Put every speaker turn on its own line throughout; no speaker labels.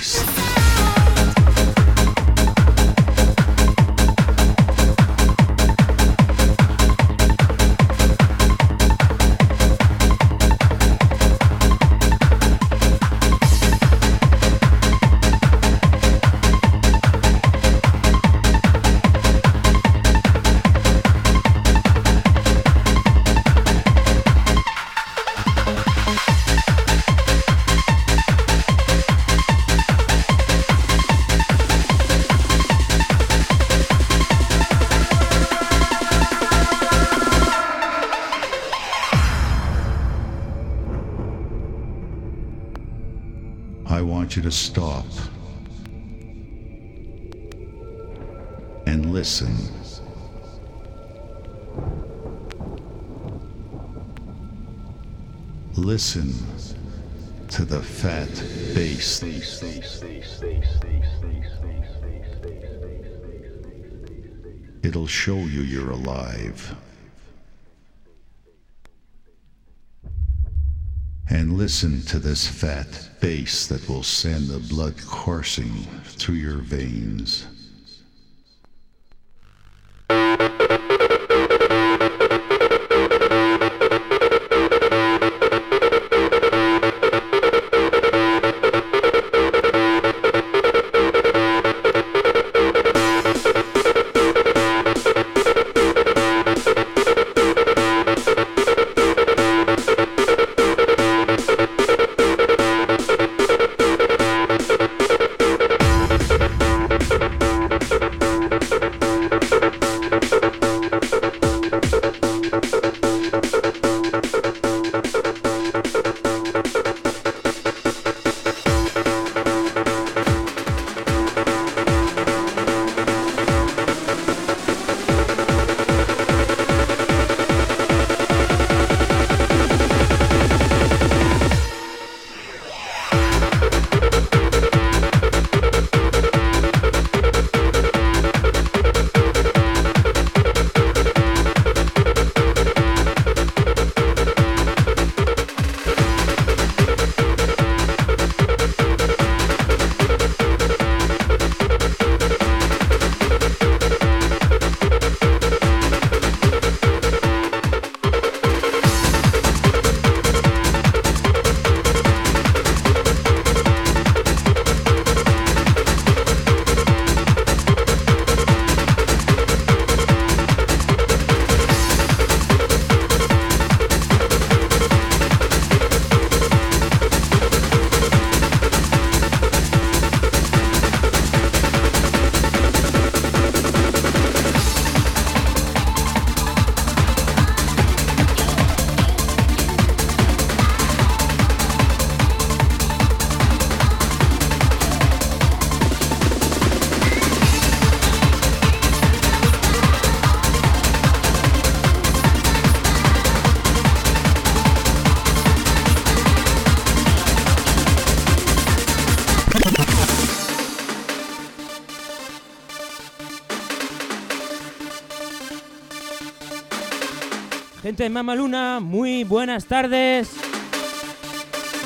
peace. To stop and listen. Listen to the fat bass. It'll show you you're alive. And listen to this fat bass that will send the blood coursing through your veins.
Gente de Mama Luna, muy buenas tardes.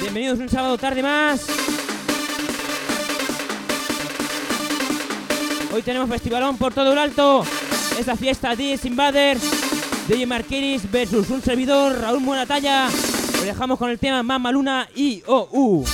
Bienvenidos un sábado tarde más. Hoy tenemos festivalón por todo el alto. Es la fiesta DS Invader, DJ Marquiris versus un servidor, Raúl Buenatalla. Lo dejamos con el tema Mama Luna IOU.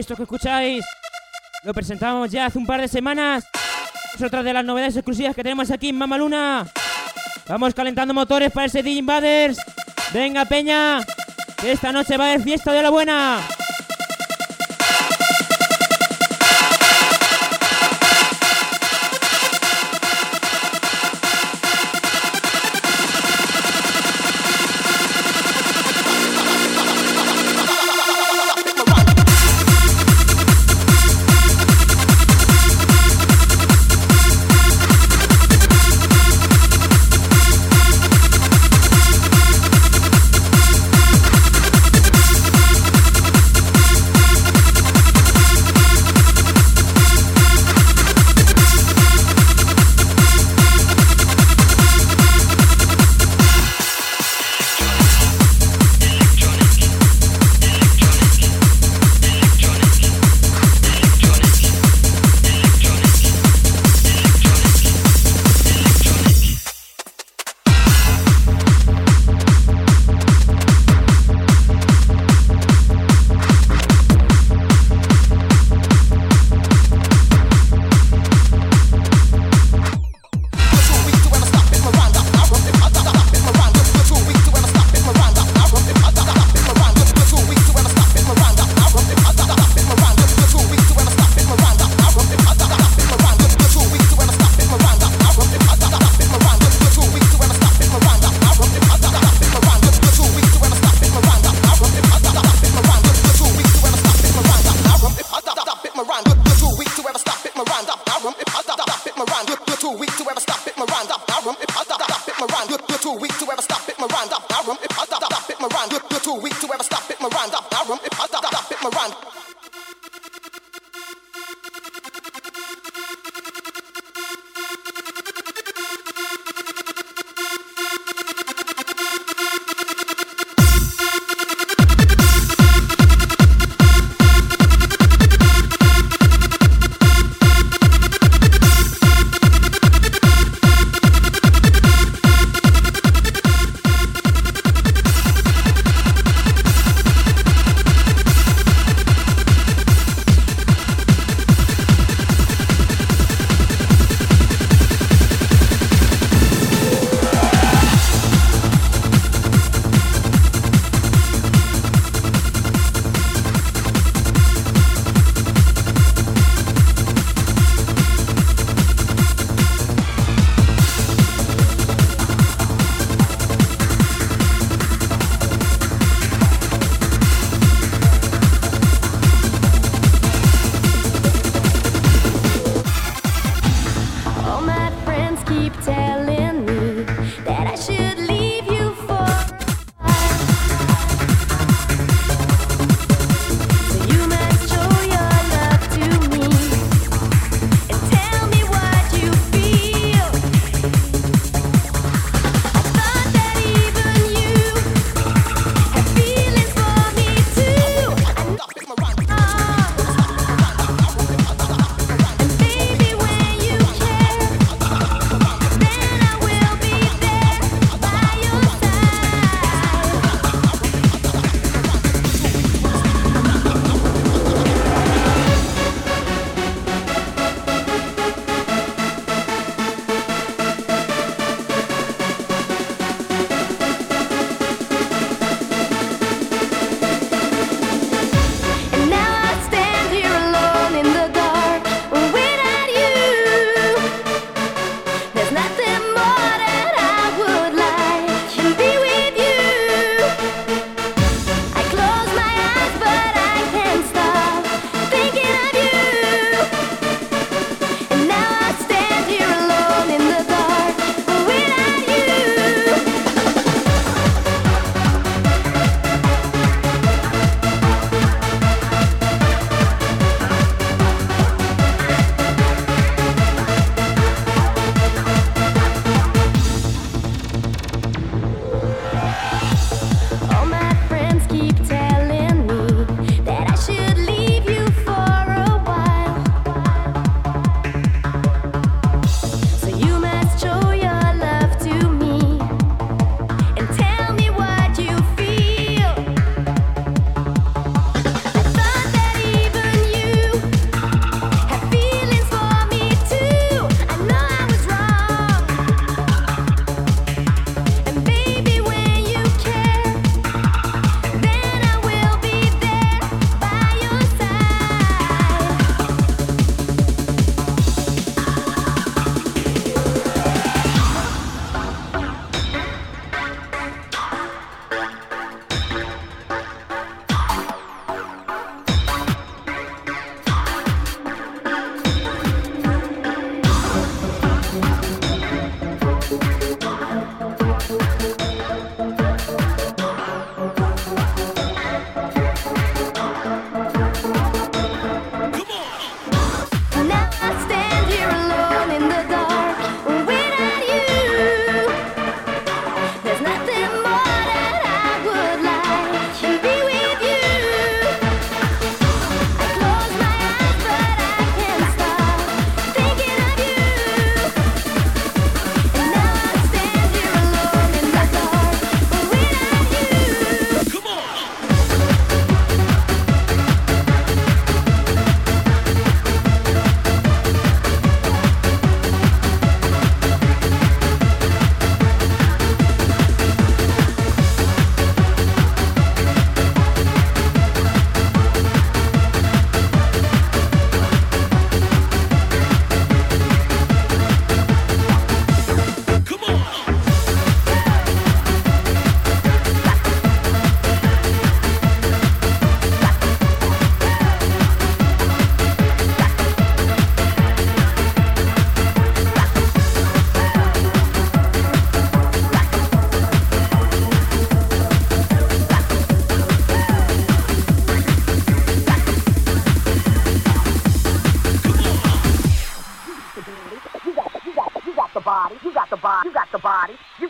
Esto que escucháis lo presentamos ya hace un par de semanas. Es otra de las novedades exclusivas que tenemos aquí en Mamaluna. Vamos calentando motores para ese DJ Invaders. Venga, Peña, que esta noche va a haber fiesta de la buena.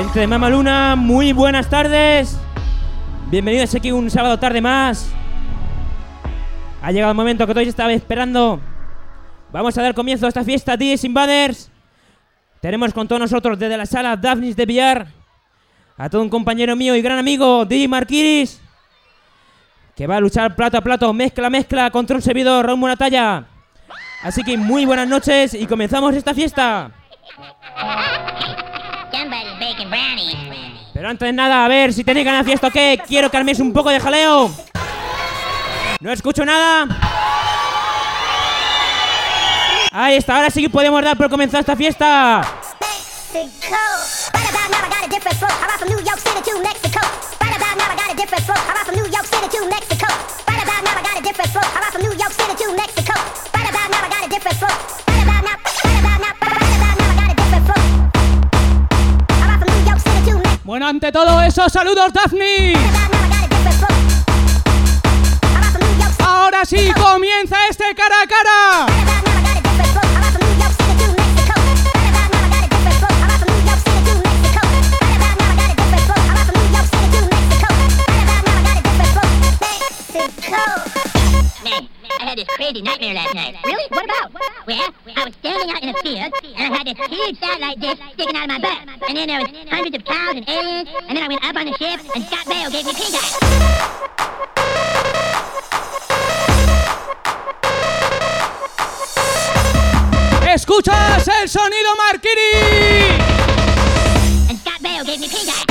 Gente de Mama Luna, muy buenas tardes. Bienvenidos aquí un sábado tarde más. Ha llegado el momento que todos estaban esperando. Vamos a dar comienzo a esta fiesta, DJs Invaders. Tenemos con todos nosotros desde la sala Daphnis de Villar a todo un compañero mío y gran amigo, DJ Marquiris, que va a luchar plato a plato, mezcla, mezcla contra un servidor, Raúl Moratalla. Así que muy buenas noches y comenzamos esta fiesta. Pero antes de nada, a ver si tenéis ganas de fiesta o qué, quiero que arméis un poco de jaleo. No escucho nada. Ahí está, ahora sí que podemos dar por comenzar esta fiesta.
Bueno, ante todo eso, saludos Daphne. Ahora sí comienza este cara a cara.
I
had this crazy nightmare last night. Really? What about? Well, I was standing out in a field, and I had this huge satellite dish sticking out of my butt. And then there was hundreds of cows and aliens, and then I went up on the ship, and Scott Baio gave me pink eye.
Escuchas el sonido Marquiri.
And Scott Baio gave me pink eye.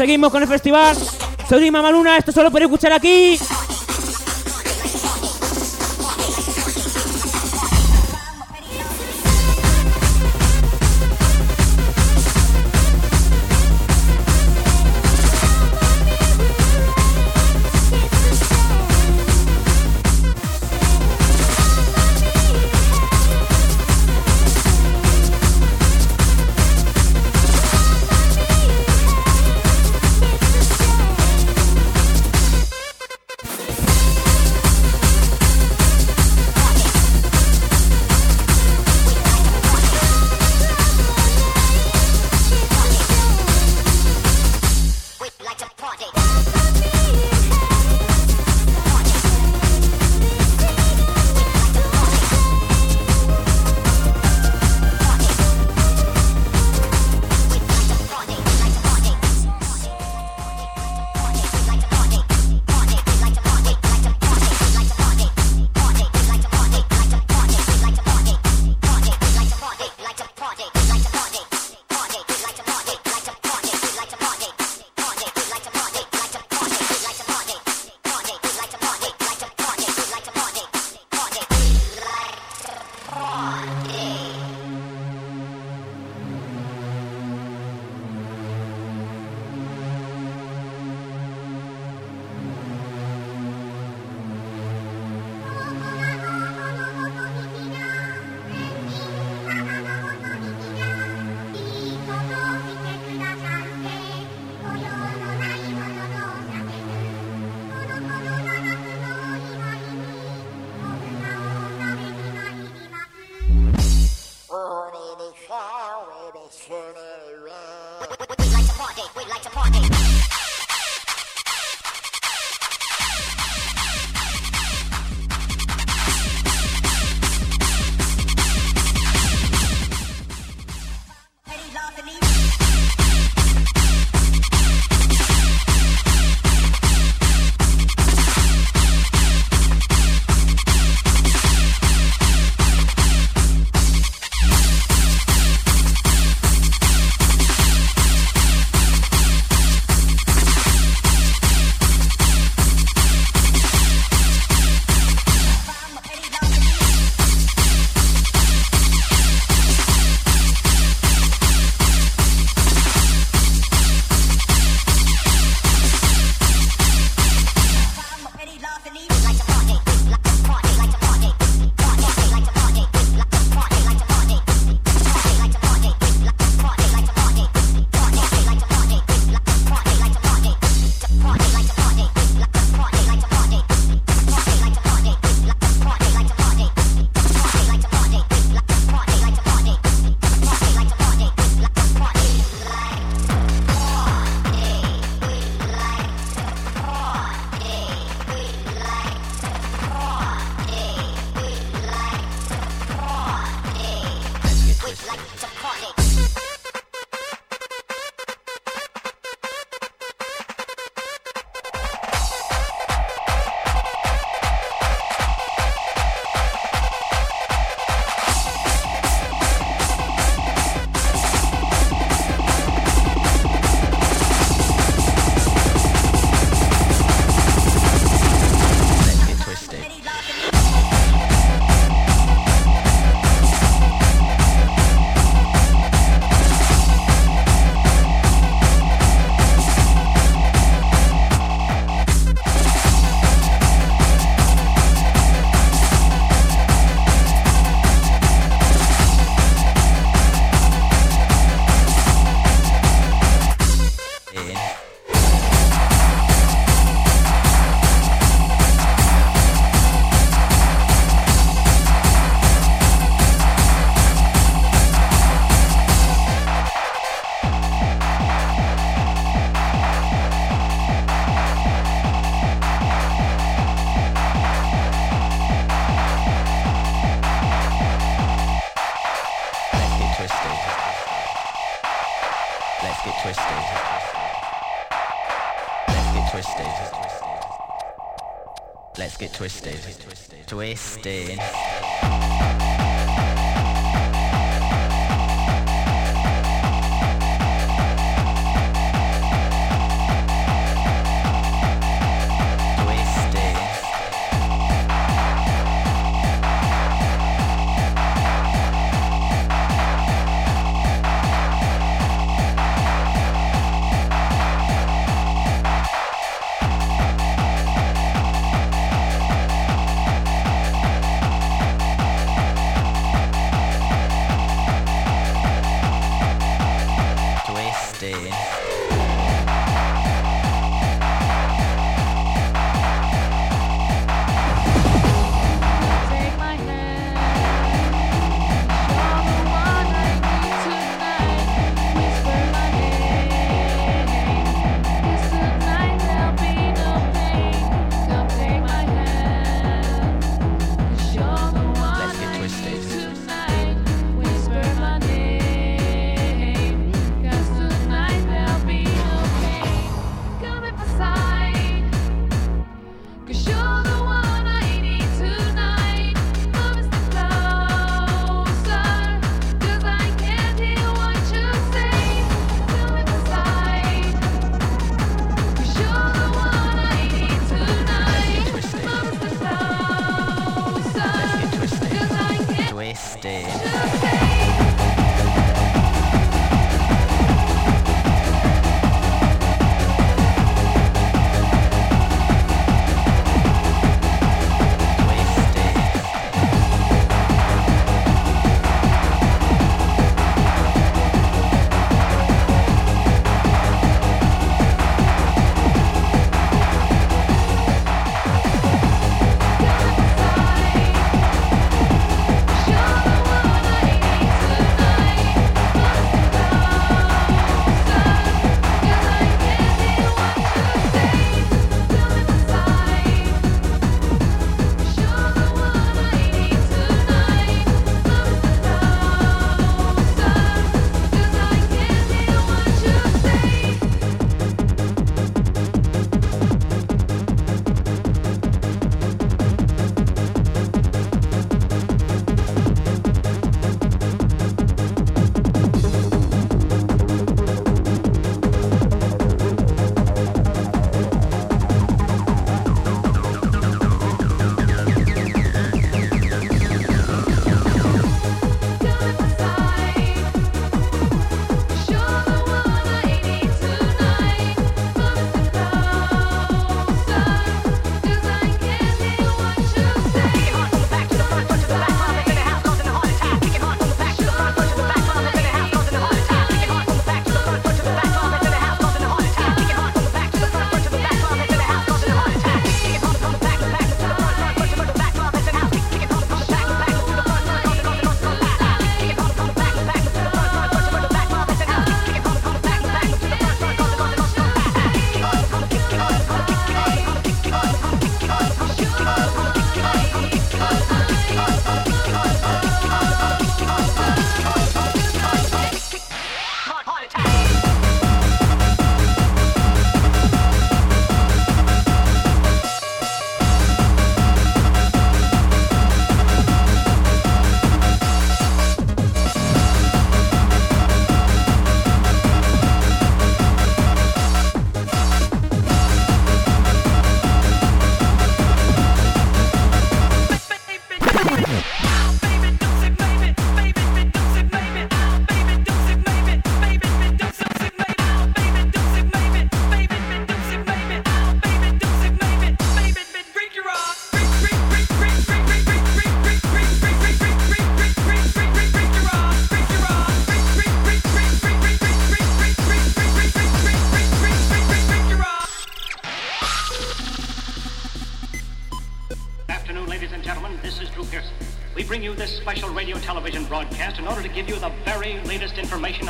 Seguimos con el festival. Soy Mamaluna, esto solo podéis escuchar aquí.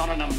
on
another.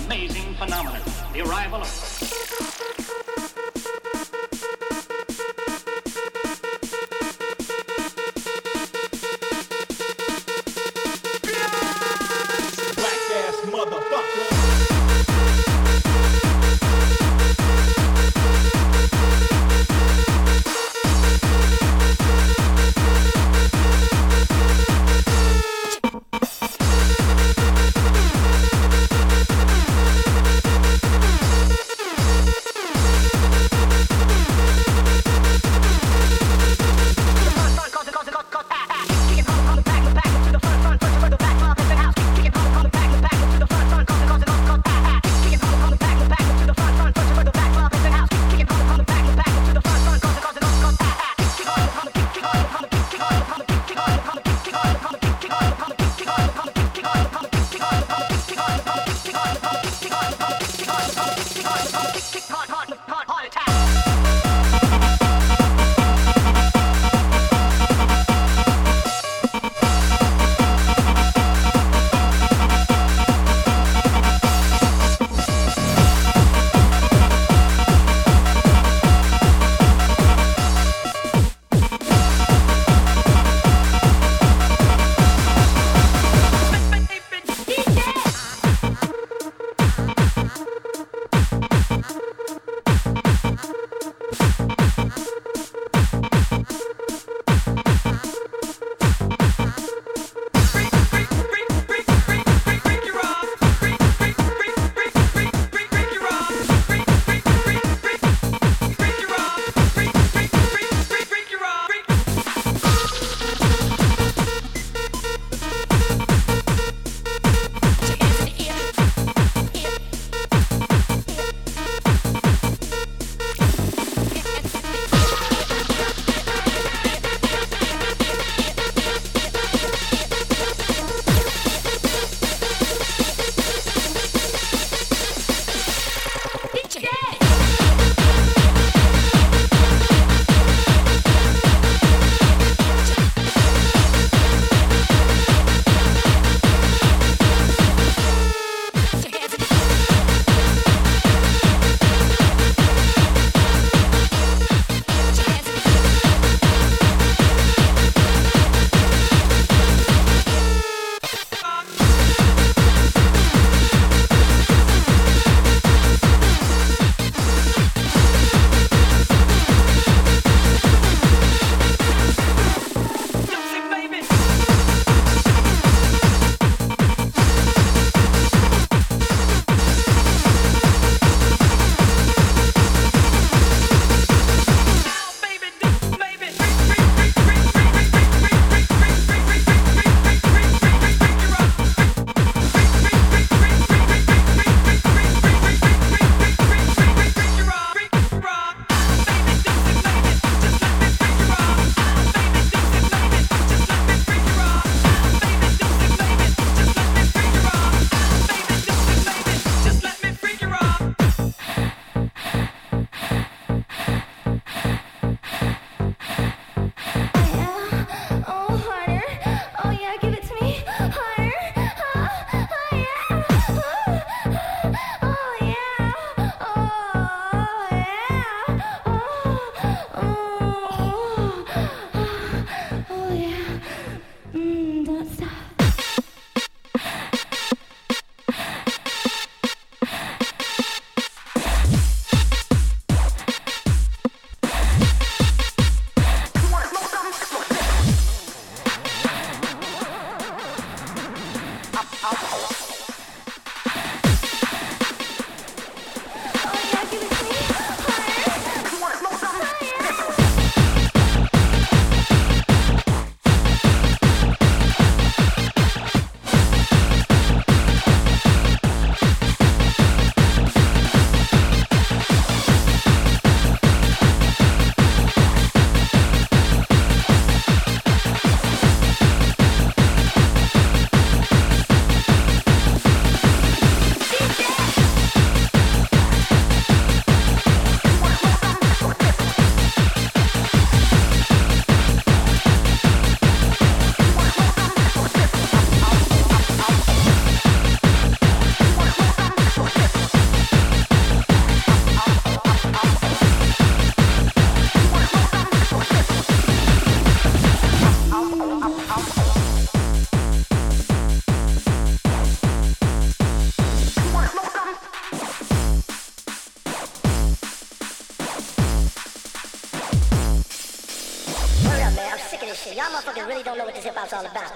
that's all about.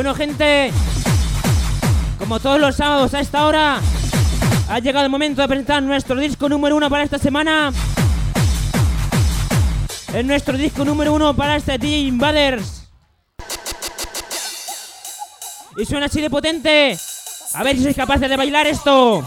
Bueno, gente, como todos los sábados a esta hora, ha llegado el momento de presentar nuestro disco número uno para esta semana. Es nuestro disco número uno para este DJ Invaders. Y suena así de potente. A ver si sois capaces de bailar esto.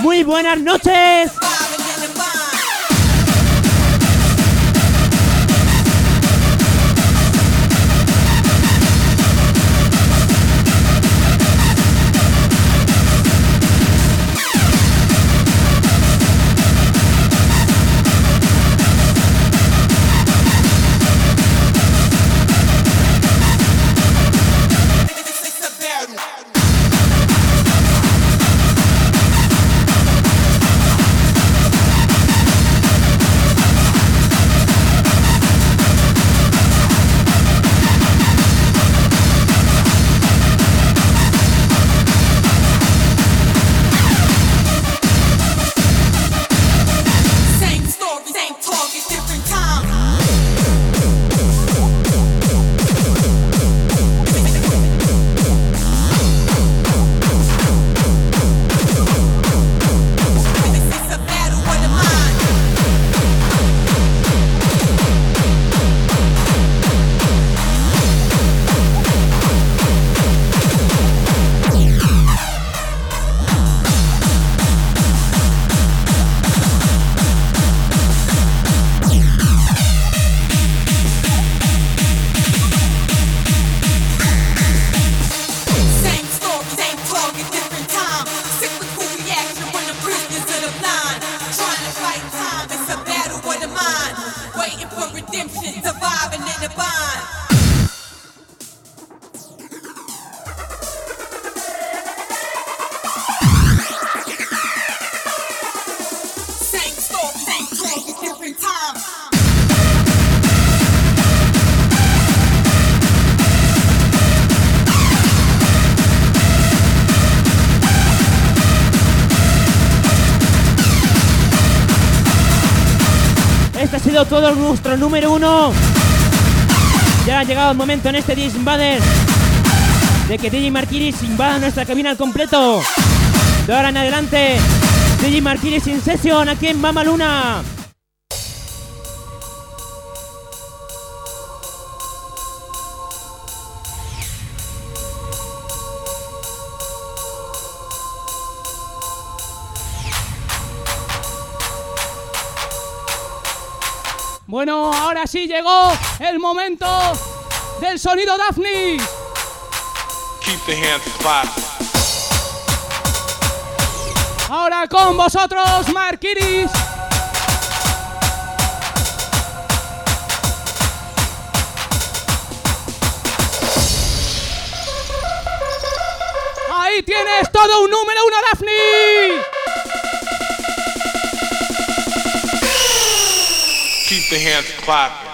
Muy buenas noches. Todo nuestro número uno. Ya ha llegado el momento en este DJ Invaders de que DJ Marquiris invada nuestra cabina al completo. De ahora en adelante, DJ Marquiris in session aquí en Mama Luna.
Bueno, ahora sí llegó el momento del sonido Daphne.
Keep the hands.
Ahora con vosotros, Marquiris. Ahí tienes todo un número uno, Daphne.
Keep the hands clapping.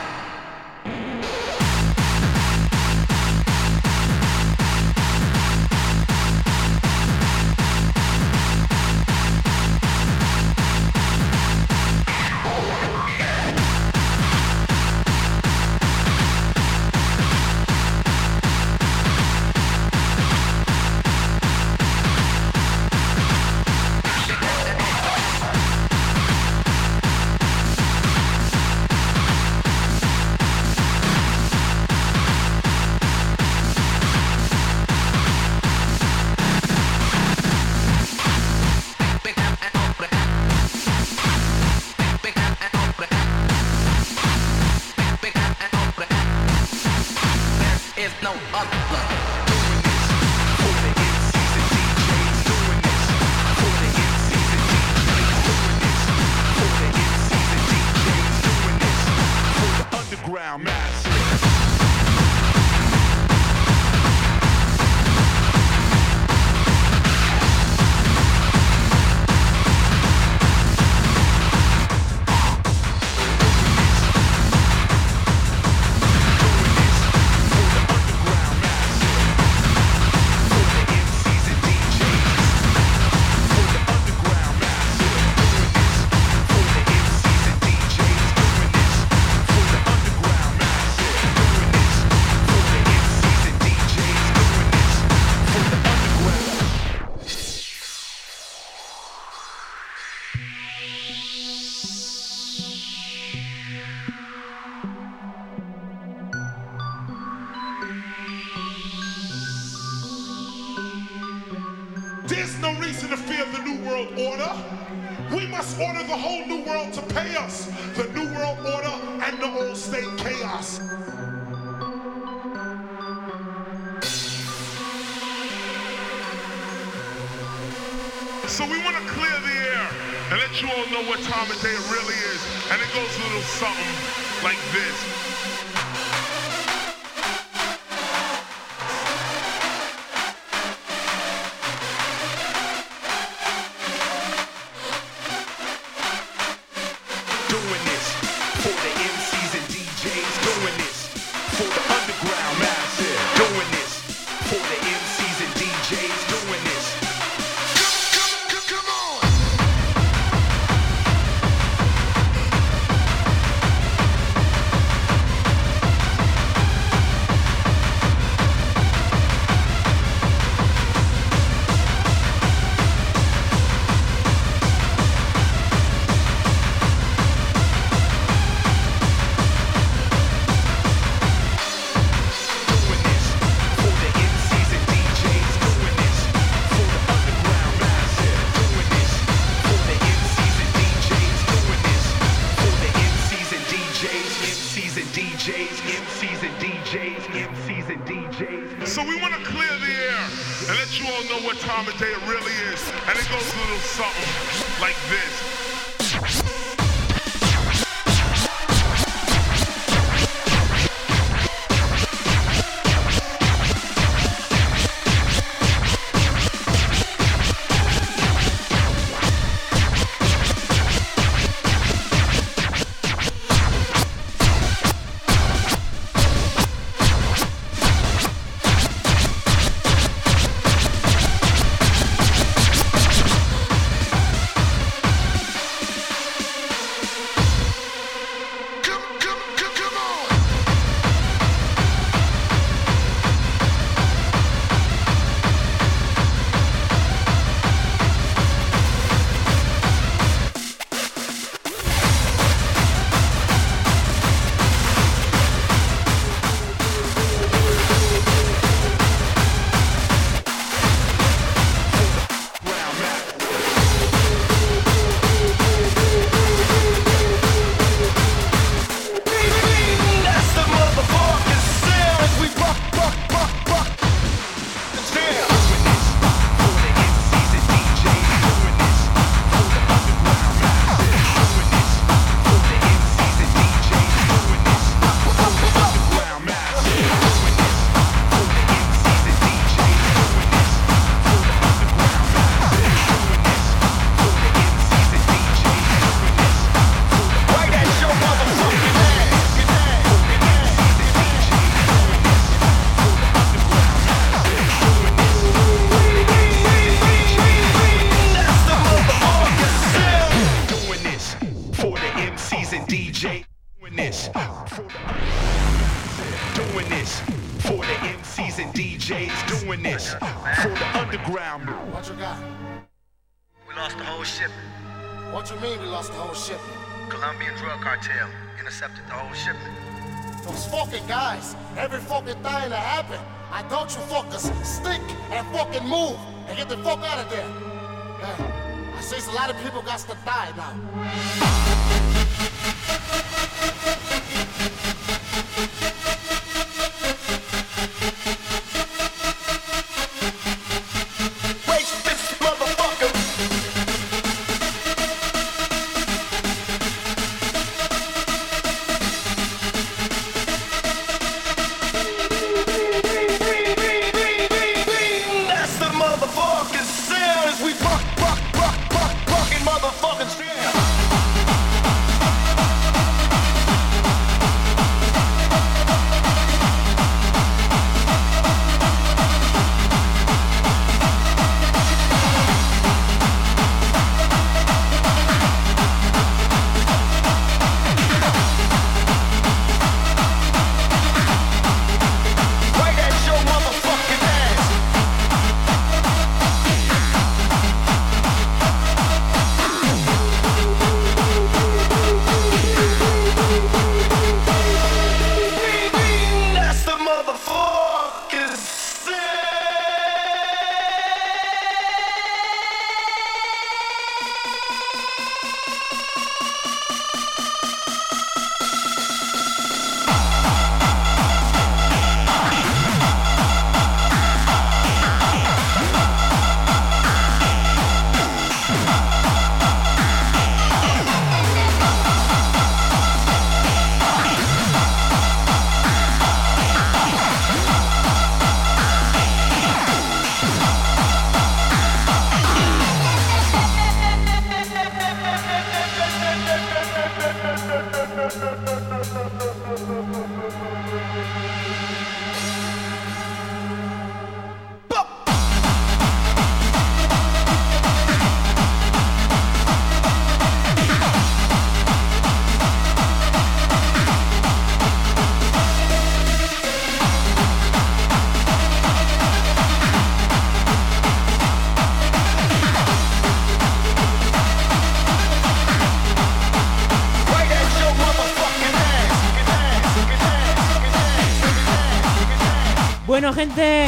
Bueno, gente,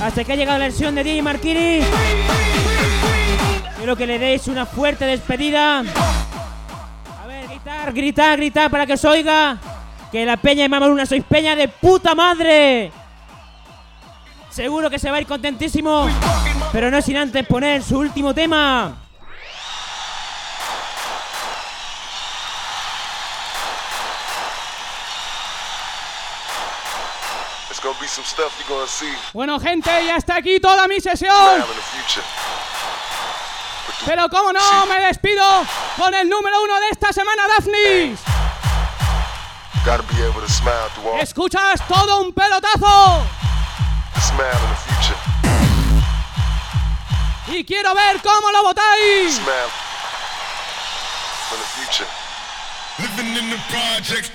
hasta que ha llegado la versión de DJ Marquini. Quiero que le deis una fuerte despedida. A ver, gritar, gritar, gritar para que os oiga. Que la peña de Mamaluna sois peña de puta madre. Seguro que se va a ir contentísimo. Pero no sin antes poner su último tema.
Bueno, gente, ya está aquí toda mi sesión.
now in the future.
Pero como no, me despido con el número uno de esta semana, Daphne.
Gotta be able to smile through all
Escuchas todo un pelotazo.
smile in the future.
Y quiero ver cómo lo votáis.
Smile in the future.
Living in the projects,